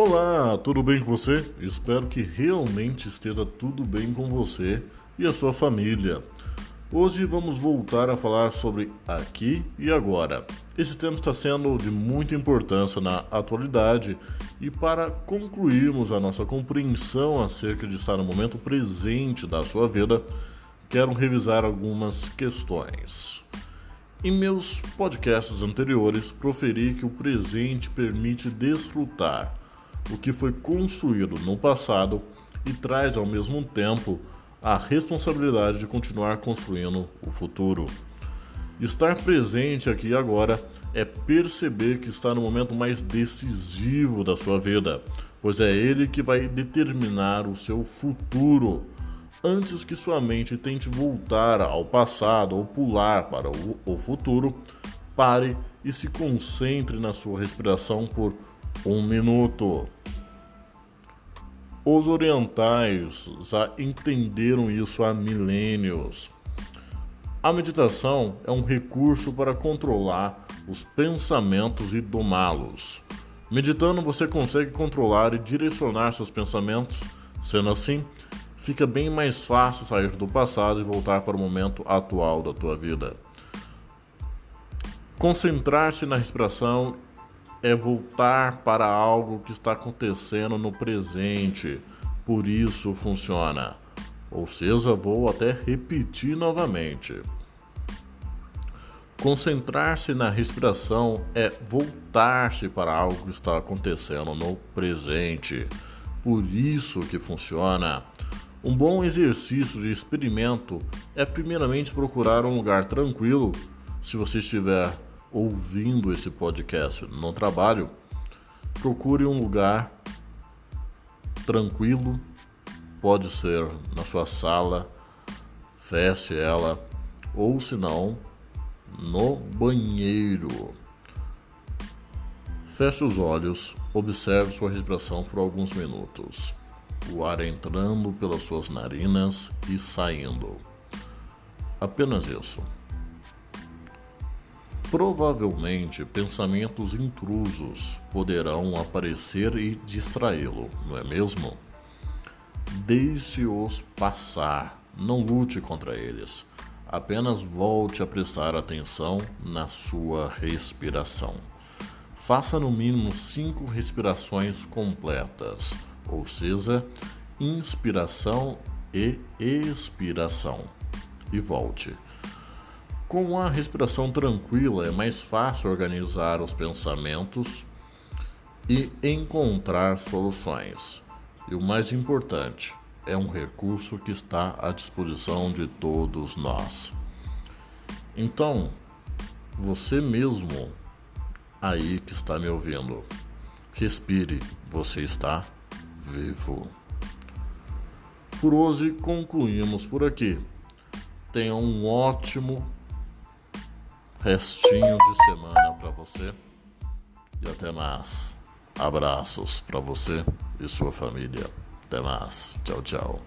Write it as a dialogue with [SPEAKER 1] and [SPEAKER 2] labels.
[SPEAKER 1] Olá, tudo bem com você? Espero que realmente esteja tudo bem com você e a sua família. Hoje vamos voltar a falar sobre aqui e agora. Esse tema está sendo de muita importância na atualidade e para concluirmos a nossa compreensão acerca de estar no momento presente da sua vida, quero revisar algumas questões. Em meus podcasts anteriores, proferi que o presente permite desfrutar o que foi construído no passado e traz ao mesmo tempo a responsabilidade de continuar construindo o futuro. Estar presente aqui agora é perceber que está no momento mais decisivo da sua vida, pois é ele que vai determinar o seu futuro. Antes que sua mente tente voltar ao passado ou pular para o futuro, pare e se concentre na sua respiração por um minuto. Os orientais já entenderam isso há milênios. A meditação é um recurso para controlar os pensamentos e domá-los. Meditando, você consegue controlar e direcionar seus pensamentos. Sendo assim, fica bem mais fácil sair do passado e voltar para o momento atual da tua vida. Concentrar-se na respiração é voltar para algo que está acontecendo no presente. Por isso funciona. Ou seja, vou até repetir novamente. Concentrar-se na respiração é voltar-se para algo que está acontecendo no presente. Por isso que funciona. Um bom exercício de experimento é primeiramente procurar um lugar tranquilo. Se você estiver ouvindo esse podcast no trabalho, procure um lugar tranquilo, pode ser na sua sala, feche ela, ou se não, no banheiro. Feche os olhos, observe sua respiração por alguns minutos. O ar entrando pelas suas narinas e saindo. Apenas isso. Provavelmente pensamentos intrusos poderão aparecer e distraí-lo, não é mesmo? Deixe-os passar, não lute contra eles. Apenas volte a prestar atenção na sua respiração. Faça no mínimo cinco respirações completas, ou seja, inspiração e expiração. E volte. Com a respiração tranquila, é mais fácil organizar os pensamentos e encontrar soluções. E o mais importante, é um recurso que está à disposição de todos nós. Então, você mesmo aí que está me ouvindo, respire, você está vivo. Por hoje concluímos por aqui. Tenha um ótimo restinho de semana para você e até mais. Abraços para você e sua família. Até mais. Tchau, tchau.